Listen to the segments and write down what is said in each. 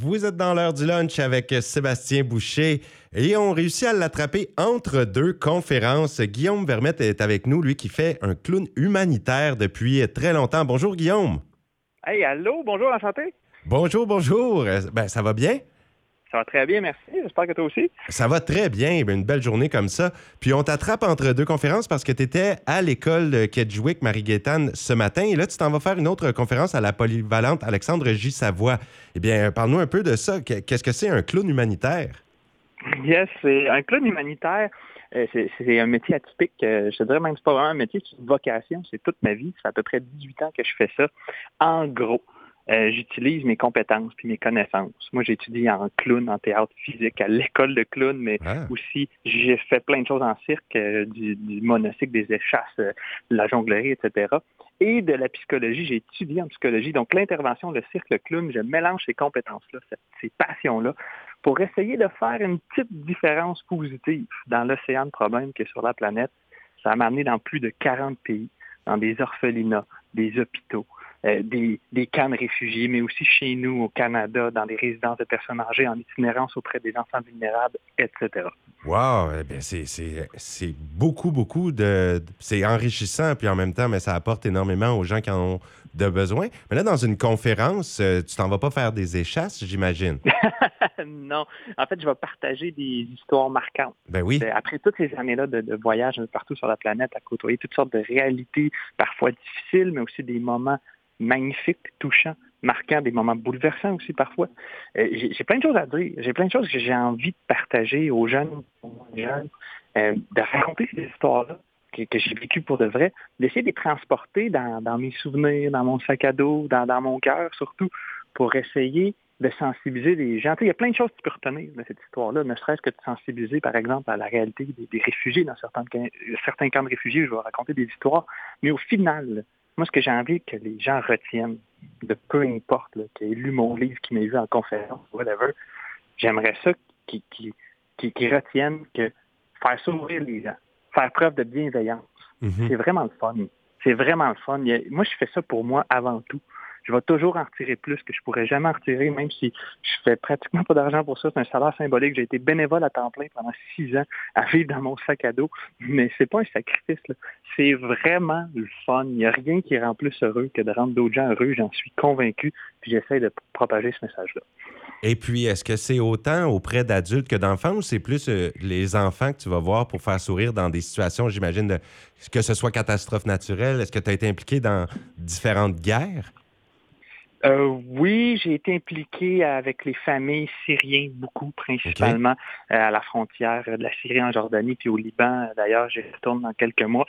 Vous êtes dans l'heure du lunch avec Sébastien Boucher et on réussit à l'attraper entre deux conférences. Guillaume Vermette est avec nous, lui qui fait un clown humanitaire depuis très longtemps. Bonjour Guillaume. Hey, allô, bonjour, la santé. Bonjour, bonjour. Ben, ça va bien? Ça va très bien, merci. J'espère que toi aussi. Ça va très bien. Une belle journée comme ça. Puis on t'attrape entre deux conférences parce que tu étais à l'école de Kedgewick, Marie-Gaétane, ce matin. Et là, tu t'en vas faire une autre conférence à la polyvalente Alexandre J. Savoie. Eh bien, parle-nous un peu de ça. Qu'est-ce que c'est un clown humanitaire? Yes, c'est un clown humanitaire. Euh, c'est un métier atypique. Euh, je te dirais même que c'est pas vraiment un métier, c'est une vocation. C'est toute ma vie. Ça fait à peu près 18 ans que je fais ça. En gros, euh, j'utilise mes compétences puis mes connaissances. Moi, j'ai étudié en clown, en théâtre physique, à l'école de clown, mais ah. aussi j'ai fait plein de choses en cirque, euh, du, du, monocycle, des échasses, euh, de la jonglerie, etc. Et de la psychologie, j'ai étudié en psychologie. Donc, l'intervention, le cirque, le clown, je mélange ces compétences-là, ces passions-là, pour essayer de faire une petite différence positive dans l'océan de problèmes qui est sur la planète. Ça m'a amené dans plus de 40 pays, dans des orphelinats, des hôpitaux, des, des, camps de réfugiés, mais aussi chez nous au Canada, dans des résidences de personnes âgées, en itinérance auprès des enfants vulnérables, etc. Wow! Eh c'est beaucoup, beaucoup de... C'est enrichissant, puis en même temps, mais ça apporte énormément aux gens qui en ont de besoin. Mais là, dans une conférence, euh, tu t'en vas pas faire des échasses, j'imagine? non. En fait, je vais partager des histoires marquantes. Ben oui. Euh, après toutes ces années-là de, de voyage partout sur la planète, à côtoyer toutes sortes de réalités, parfois difficiles, mais aussi des moments magnifique, touchant, marquant, des moments bouleversants aussi parfois. Euh, j'ai plein de choses à dire. J'ai plein de choses que j'ai envie de partager aux jeunes, aux jeunes euh, de raconter ces histoires-là que, j'ai vécues pour de vrai, d'essayer de les transporter dans, mes souvenirs, dans mon sac à dos, dans, mon cœur surtout, pour essayer de sensibiliser les gens. il y a plein de choses que tu peux retenir de cette histoire-là, ne serait-ce que de sensibiliser, par exemple, à la réalité des, réfugiés dans certains, certains camps de réfugiés. Je vais raconter des histoires. Mais au final, moi, ce que j'ai envie que les gens retiennent, de peu importe, qui ait lu mon livre, qui m'a vu en conférence, whatever, j'aimerais ça qu'ils retiennent que faire sourire les gens, faire preuve de bienveillance, mm-hmm. c'est vraiment le fun. C'est vraiment le fun. Moi, je fais ça pour moi avant tout je vais toujours en retirer plus que je pourrais jamais en retirer, même si je fais pratiquement pas d'argent pour ça. C'est un salaire symbolique. J'ai été bénévole à temps plein pendant six ans à vivre dans mon sac à dos. Mais c'est pas un sacrifice. C'est vraiment le fun. Il n'y a rien qui rend plus heureux que de rendre d'autres gens heureux. J'en suis convaincu. Puis j'essaie de propager ce message-là. Et puis, est-ce que c'est autant auprès d'adultes que d'enfants ou c'est plus euh, les enfants que tu vas voir pour faire sourire dans des situations, j'imagine, que ce soit catastrophe naturelle? Est-ce que tu as été impliqué dans différentes guerres? Euh, oui, j'ai été impliqué avec les familles syriennes, beaucoup principalement euh, à la frontière de la Syrie en Jordanie, puis au Liban. D'ailleurs, j'y retourne dans quelques mois.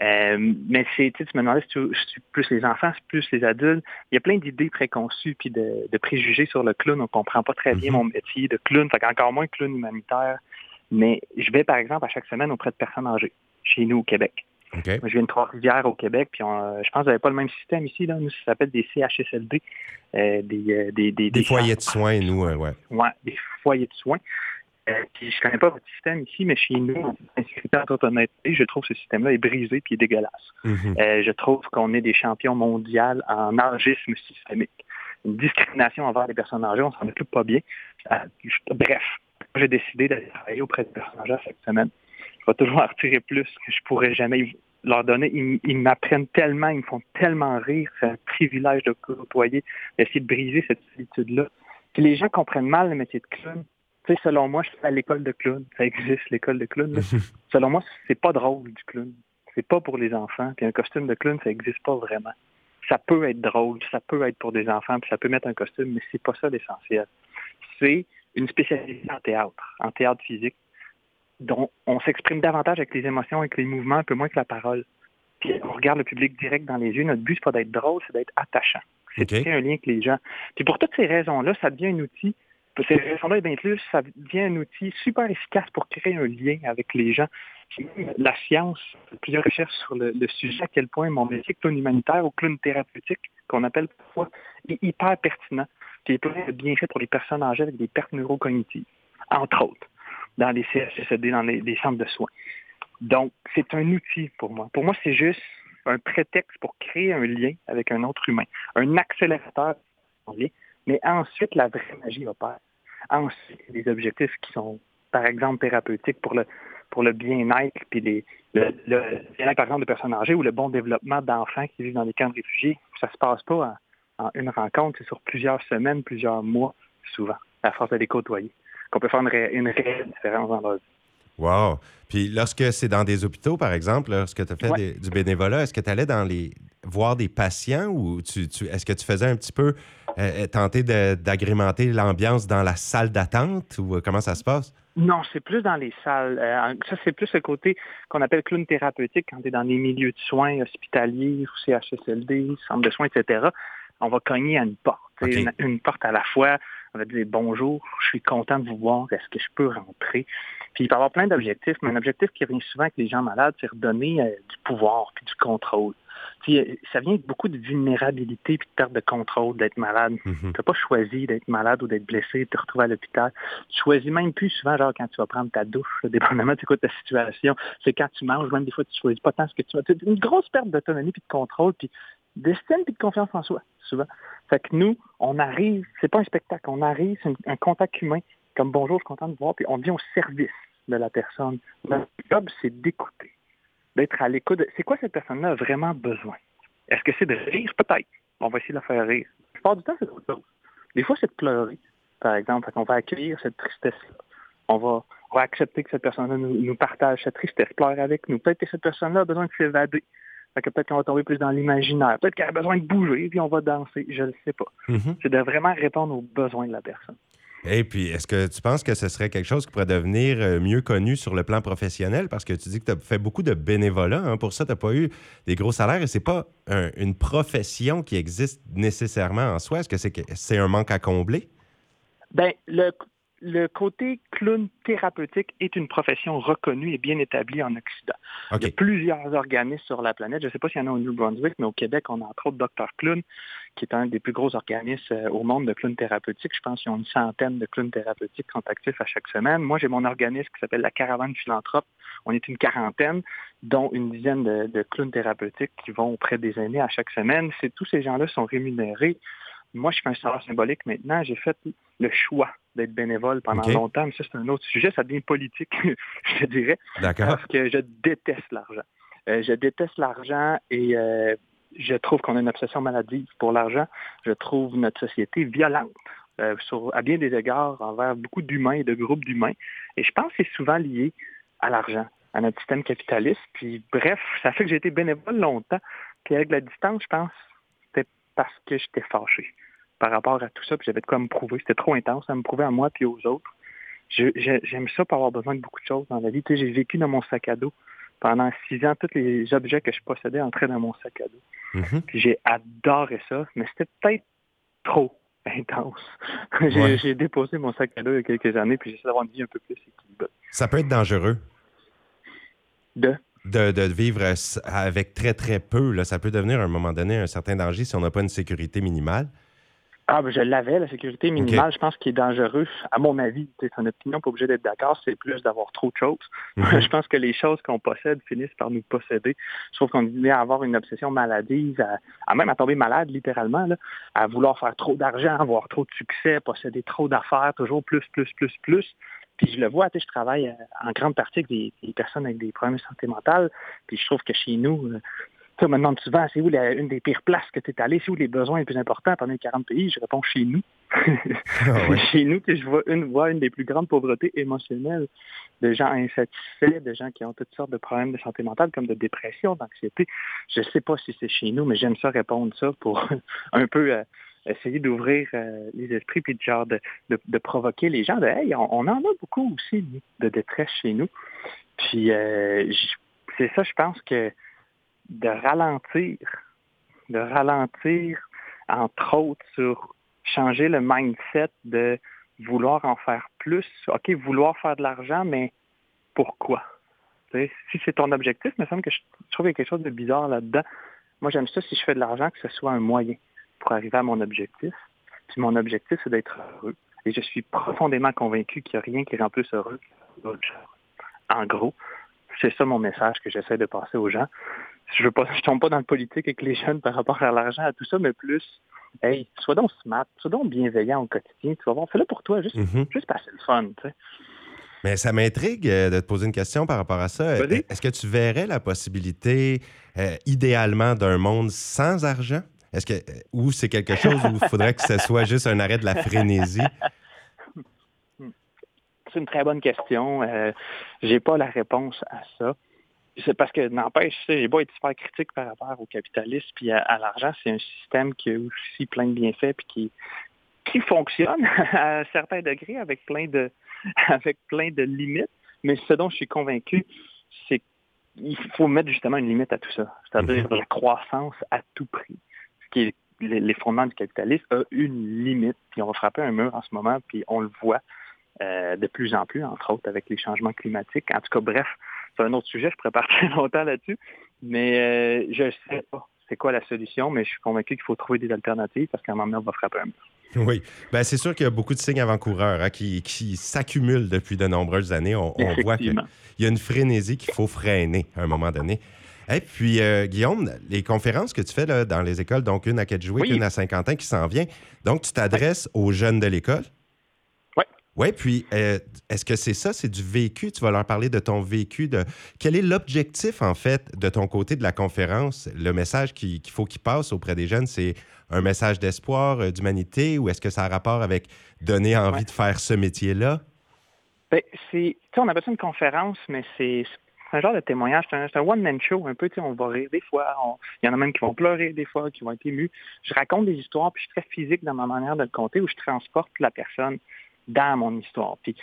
Euh, mais c'est, tu me demandais si tu, plus les enfants, si plus les adultes. Il y a plein d'idées préconçues puis de, préjugés sur le clown. On comprend pas très bien mhm. mon métier de clown, fait encore moins clown humanitaire. Mais je vais, par exemple, à chaque semaine auprès de personnes âgées, chez nous au Québec. Moi, je viens de Trois-Rivières au Québec, puis je pense que vous n'avez pas le même système ici. Là. Nous, ça s'appelle des CHSLD. Euh, des, des, des, foyers de soins, nous, oui. Oui, des foyers de soins. Euh, puis je connais pas votre système ici, mais chez nous, en toute honnêteté, je trouve que ce système-là est brisé puis est dégueulasse. Mm-hmm. Euh, je trouve qu'on est des champions mondiaux en âgisme systémique. Une discrimination envers les personnes âgées, on s'en occupe pas bien. bref, j'ai décidé d'aller travailler auprès des personnes âgées cette semaine je vais toujours en retirer plus que je pourrais jamais leur donner. Ils, m'apprennent tellement, ils me font tellement rire. C'est un privilège de côtoyer, d'essayer de briser cette solitude-là. Puis les gens comprennent mal le métier de clown. Tu sais, selon moi, je suis à l'école de clown. Ça existe, l'école de clown. selon moi, c'est pas drôle du clown. C'est pas pour les enfants. Puis un costume de clown, ça existe pas vraiment. Ça peut être drôle, ça peut être pour des enfants, puis ça peut mettre un costume, mais c'est pas ça l'essentiel. C'est une spécialité en théâtre, en théâtre physique dont on s'exprime davantage avec les émotions, avec les mouvements, un peu moins que la parole. Puis on regarde le public direct dans les yeux. Notre but, c'est pas d'être drôle, c'est d'être attachant. C'est de créer un lien avec les gens. Puis pour toutes ces raisons-là, ça devient un outil. Pour ces raisons-là, bien plus, ça devient un outil super efficace pour créer un lien avec les gens. La science, plusieurs recherches sur le, sujet, à quel point mon métier clown humanitaire ou clown thérapeutique, qu'on appelle parfois, est hyper pertinent. Puis est plein de bienfaits pour les personnes âgées avec des pertes neurocognitives, entre autres dans les CHSLD, dans les, centres de soins. Donc, c'est un outil pour moi. Pour moi, c'est juste un prétexte pour créer un lien avec un autre humain, un accélérateur Mais ensuite, la vraie magie opère. Ensuite, les objectifs qui sont, par exemple, thérapeutiques pour le, pour le bien-être, puis les, le, bien-être, par exemple, de personnes âgées ou le bon développement d'enfants qui vivent dans des camps de réfugiés. Ça ne se passe pas en, une rencontre, c'est sur plusieurs semaines, plusieurs mois, souvent, à force de les côtoyer, qu'on peut faire une, une réelle différence dans leur vie. Wow. Puis lorsque c'est dans des hôpitaux, par exemple, lorsque tu as fait du bénévolat, est-ce que tu allais dans les voir des patients ou tu, est-ce que tu faisais un petit peu euh, euh, tenter d'agrémenter l'ambiance dans la salle d'attente ou euh, comment ça se passe? Non, c'est plus dans les salles. ça, c'est plus le côté qu'on appelle clown thérapeutique quand tu es dans des milieux de soins hospitaliers, ou CHSLD, centre de soins, etc. On va cogner à une porte. Une, porte à la fois. On va dire bonjour, je suis content de vous voir, est-ce que je peux rentrer? Puis il peut y avoir plein d'objectifs, mais un objectif qui revient souvent avec les gens malades, c'est redonner du pouvoir puis du contrôle. Euh, ça vient avec beaucoup de vulnérabilité et de perte de contrôle d'être malade. Mhm. Tu n'as pas choisi d'être malade ou d'être blessé, de te retrouver à l'hôpital. Tu choisis même plus souvent, genre quand tu vas prendre ta douche, dépendamment de ta situation. C'est quand tu manges, même des fois, tu choisis pas tant ce que tu vas. C'est une grosse perte d'autonomie puis de contrôle, puis d'estime puis de confiance en soi, souvent. Fait que nous, on arrive, c'est pas un spectacle, on arrive, c'est un, contact humain, comme bonjour, je suis content de vous voir, puis on vient au service de la personne. Notre job, c'est d'écouter d'être à l'écoute. C'est quoi cette personne-là a vraiment besoin? Est-ce que c'est de rire? Peut-être. On va essayer de la faire rire. La plupart du temps, c'est autre chose. Des fois, c'est de pleurer, par exemple. On va accueillir cette tristesse-là. On va, accepter que cette personne-là nous, partage cette tristesse, pleure avec nous. Peut-être que cette personne-là a besoin de s'évader. Peut-être qu'on va tomber plus dans l'imaginaire. Peut-être qu'elle a besoin de bouger, puis on va danser. Je ne le sais pas. Mm-hmm. C'est de vraiment répondre aux besoins de la personne. Et puis, est-ce que tu penses que ce serait quelque chose qui pourrait devenir euh, mieux connu sur le plan professionnel? Parce que tu dis que tu as fait beaucoup de bénévolat. Hein. Pour ça, tu n'as pas eu des gros salaires et ce n'est pas une profession qui existe nécessairement en soi. Est-ce que c'est un manque à combler? Bien, le, le côté clown thérapeutique est une profession reconnue et bien établie en Occident. Il y a plusieurs organismes sur la planète. Je ne sais pas s'il y en a au New Brunswick, mais au Québec, on a entre autres Dr. Clown, qui est un des plus gros organismes euh, au monde de clowns thérapeutiques. Je pense qu'ils ont une centaine de clowns thérapeutiques qui sont actifs à chaque semaine. Moi, j'ai mon organisme qui s'appelle la Caravane Philanthrope. On est une quarantaine, dont une dizaine de, de clowns thérapeutiques qui vont auprès des aînés à chaque semaine. Tous ces gens-là sont rémunérés moi, je fais un salaire symbolique maintenant. J'ai fait le choix d'être bénévole pendant longtemps, mais ça, c'est un autre sujet. Ça devient politique, je dirais. D'accord. Parce que je déteste l'argent. Euh, je déteste l'argent et euh, je trouve qu'on a une obsession maladive pour l'argent. Je trouve notre société violente. Euh, sur, à bien des égards envers beaucoup d'humains et de groupes d'humains. Et je pense que c'est souvent lié à l'argent, à notre système capitaliste. Puis bref, ça fait que j'ai été bénévole longtemps. Puis avec la distance, je pense, c'était parce que j'étais fâché par rapport à tout ça, puis j'avais de quoi me prouver. C'était trop intense à me prouver à moi puis aux autres. J'aime ça pour avoir besoin de beaucoup de choses dans la vie. Tu sais, j'ai vécu dans mon sac à dos pendant six ans. Tous les objets que je possédais entraient dans mon sac à dos. Mm-hmm. Puis j'ai adoré ça, mais c'était peut-être trop intense. j'ai déposé mon sac à dos il y a quelques années, puis j'essaie d'avoir une vie un peu plus équilibrée. Ça peut être dangereux. De? De, de, vivre avec très, très peu. Là. Ça peut devenir à un moment donné un certain danger si on n'a pas une sécurité minimale. Ah, ben je l'avais, la sécurité minimale, je pense qu'il est dangereux, à mon avis. C'est une opinion, pas obligé d'être d'accord, c'est plus d'avoir trop de choses. Mhm. je pense que les choses qu'on possède finissent par nous posséder. Je trouve qu'on est à avoir une obsession maladive, à, même à tomber malade, littéralement, là, à vouloir faire trop d'argent, avoir trop de succès, posséder trop d'affaires, toujours plus, plus, plus, plus. Puis je le vois, tu sais, je travaille euh, en grande partie avec des, des, personnes avec des problèmes de santé mentale. Puis je trouve que chez nous, euh, tu me demandes souvent, c'est où une des pires places que tu es allé, c'est où les besoins les plus importants pendant les 40 pays? Je réponds chez nous. Ah chez nous que je vois une, vois une des plus grandes pauvretés émotionnelles de gens insatisfaits, de gens qui ont toutes sortes de problèmes de santé mentale, comme de dépression, d'anxiété. Je ne sais pas si c'est chez nous, mais j'aime ça répondre ça pour un peu euh, essayer d'ouvrir euh, les esprits puis de genre de, de, provoquer les gens de Hey, on, en a beaucoup aussi de détresse chez nous. Puis euh, c'est ça, je pense que de ralentir, de ralentir, entre autres, sur changer le mindset de vouloir en faire plus. OK, vouloir faire de l'argent, mais pourquoi? si c'est ton objectif, il me semble que je trouve quelque chose de bizarre là-dedans. Moi, j'aime ça si je fais de l'argent, que ce soit un moyen pour arriver à mon objectif. Puis mon objectif, c'est d'être heureux. Et je suis profondément convaincu qu'il n'y a rien qui rend plus heureux que En gros, c'est ça mon message que j'essaie de passer aux gens je veux pas, je tombe pas dans le politique avec les jeunes par rapport à l'argent, à tout ça, mais plus hey, sois donc smart, sois donc bienveillant au quotidien, tu vas voir, fais-le pour toi, juste, mm-hmm. juste passer le fun, tu sais. Mais ça m'intrigue euh, de te poser une question par rapport à ça. Est-ce que tu verrais la possibilité, euh, idéalement, d'un monde sans argent? Est-ce que euh, ou c'est quelque chose où il faudrait que ce soit juste un arrêt de la frénésie? C'est une très bonne question. Je j'ai pas la réponse à ça. C'est parce que, n'empêche, j'ai pas été super critique par rapport au capitalisme puis à, l'argent. C'est un système qui a aussi plein de bienfaits puis qui, qui fonctionne à un certain degré avec plein de, avec plein de limites. Mais ce dont je suis convaincu, c'est qu'il faut mettre justement une limite à tout ça, c'est-à-dire mhm. la croissance à tout prix. Ce qui est les fondements du capitalisme a une limite, puis on va frapper un mur en ce moment, puis on le voit euh, de plus en plus, entre autres avec les changements climatiques. En tout cas, bref, c'est un autre sujet, je pourrais partir longtemps là-dessus, mais euh, je ne sais pas c'est quoi la solution, mais je suis convaincu qu'il faut trouver des alternatives parce qu'à un moment donné, on va frapper un mur. Oui, ben, c'est sûr qu'il y a beaucoup de signes avant-coureurs hein, qui, s'accumulent depuis de nombreuses années. On, voit qu'il y a une frénésie qu'il faut freiner à un moment donné. Et puis, euh, Guillaume, les conférences que tu fais là, dans les écoles, donc une à Kedgewick, une à Saint-Quentin qui s'en vient, donc tu t'adresses aux jeunes de l'école? Oui, puis euh, est-ce que c'est ça, c'est du vécu? Tu vas leur parler de ton vécu, de quel est l'objectif, en fait, de ton côté de la conférence? Le message qu'il faut qu'il passe auprès des jeunes, c'est un message d'espoir, euh, d'humanité, ou est-ce que ça a rapport avec donner envie de faire ce métier-là? Bien, c'est, on appelle ça une conférence, mais c'est un genre de témoignage, c'est un, one-man show, un peu, on va rire des fois, il y en a même qui vont pleurer des fois, qui vont être émus. Je raconte des histoires, puis je suis très physique dans ma manière de le conter, où je transporte la personne dans mon histoire. Puis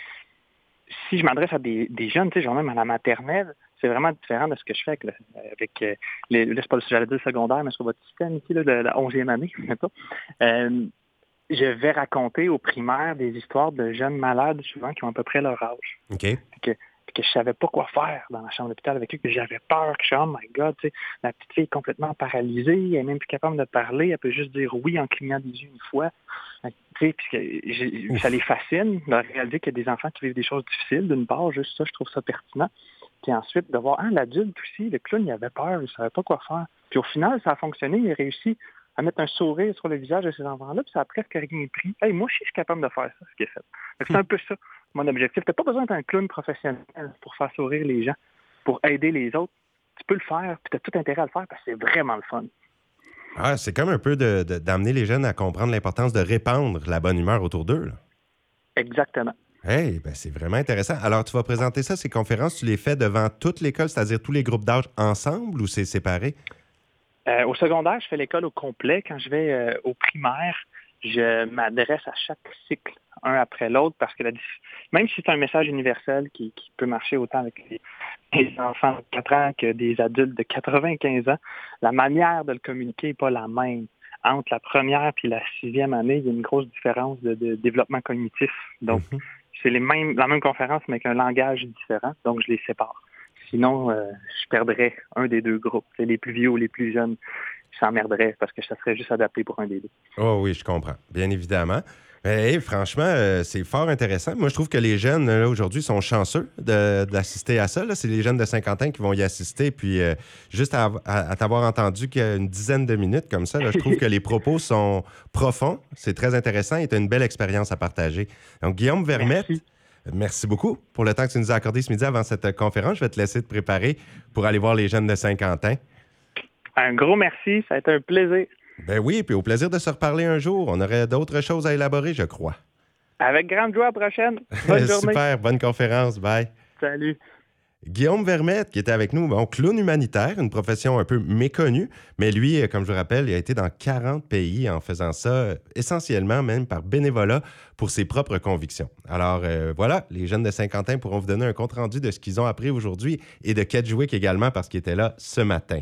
si je m'adresse à des, jeunes, tu sais, genre même à la maternelle, c'est vraiment différent de ce que je fais avec, le, avec euh, les, là, pas j'allais dire secondaire, mais sur votre système ici, là, de la 11e année, euh, je vais raconter aux primaires des histoires de jeunes malades, souvent, qui ont à peu près leur âge. OK que je savais pas quoi faire dans la chambre d'hôpital avec eux, que j'avais peur, que je suis, oh my God, tu sais, la petite fille est complètement paralysée, elle est même plus capable de parler, elle peut juste dire oui en clignant des yeux une fois. Tu sais, ça les fascine de réaliser qu'il y a des enfants qui vivent des choses difficiles, d'une part, juste ça, je trouve ça pertinent. Puis ensuite, de voir, ah, l'adulte aussi, le clown, il avait peur, il savait pas quoi faire. Puis au final, ça a fonctionné, il a réussi à mettre un sourire sur le visage de ces enfants-là, puis ça a presque rien pris. Hey, moi, je suis capable de faire ça, ce qui est fait. C'est un peu ça, mon objectif. Tu n'as pas besoin d'être un clown professionnel pour faire sourire les gens, pour aider les autres. Tu peux le faire, puis tu as tout intérêt à le faire parce que c'est vraiment le fun. Ah, c'est comme un peu d'amener les jeunes à comprendre l'importance de répandre la bonne humeur autour d'eux. Exactement. Hey, ben c'est vraiment intéressant. Alors, tu vas présenter ça, ces conférences, tu les fais devant toute l'école, c'est-à-dire tous les groupes d'âge ensemble ou c'est séparé? Euh, au secondaire, je fais l'école au complet. Quand je vais euh, au primaire, je m'adresse à chaque cycle, un après l'autre, parce que même si c'est un message universel qui, peut marcher autant avec les, enfants de 4 ans que des adultes de 95 ans, la manière de le communiquer n'est pas la même. Entre la première et la sixième année, il y a une grosse différence de, développement cognitif. Donc, mm-hmm. c'est les mêmes, la même conférence, mais avec un langage différent. Donc, je les sépare. Sinon, euh, je perdrais un des deux groupes. Les plus vieux ou les plus jeunes s'emmerderaient parce que ça serait juste adapté pour un des deux. Oh oui, je comprends. Bien évidemment. Et franchement, euh, c'est fort intéressant. Moi, je trouve que les jeunes, aujourd'hui, sont chanceux d'assister à ça. C'est les jeunes de 50 ans qui vont y assister. Puis, euh, juste à, t'avoir entendu qu'une dizaine de minutes comme ça, je trouve que les propos sont profonds. C'est très intéressant et tu une belle expérience à partager. Donc, Guillaume Vermette, Merci beaucoup pour le temps que tu nous as accordé ce midi avant cette conférence. Je vais te laisser te préparer pour aller voir les jeunes de Saint-Quentin. Un gros merci, ça a été un plaisir. Ben oui, puis au plaisir de se reparler un jour. On aurait d'autres choses à élaborer, je crois. Avec grande joie, prochaine. Bonne journée. Super, bonne conférence. Bye. Salut. Guillaume Vermette, qui était avec nous, bon, clown humanitaire, une profession un peu méconnue, mais lui, euh, comme je vous rappelle, il a été dans 40 pays en faisant ça, euh, essentiellement même par bénévolat pour ses propres convictions. Alors euh, voilà, les jeunes de Saint-Quentin pourront vous donner un compte-rendu de ce qu'ils ont appris aujourd'hui et de Kedgewick également parce qu'il était là ce matin.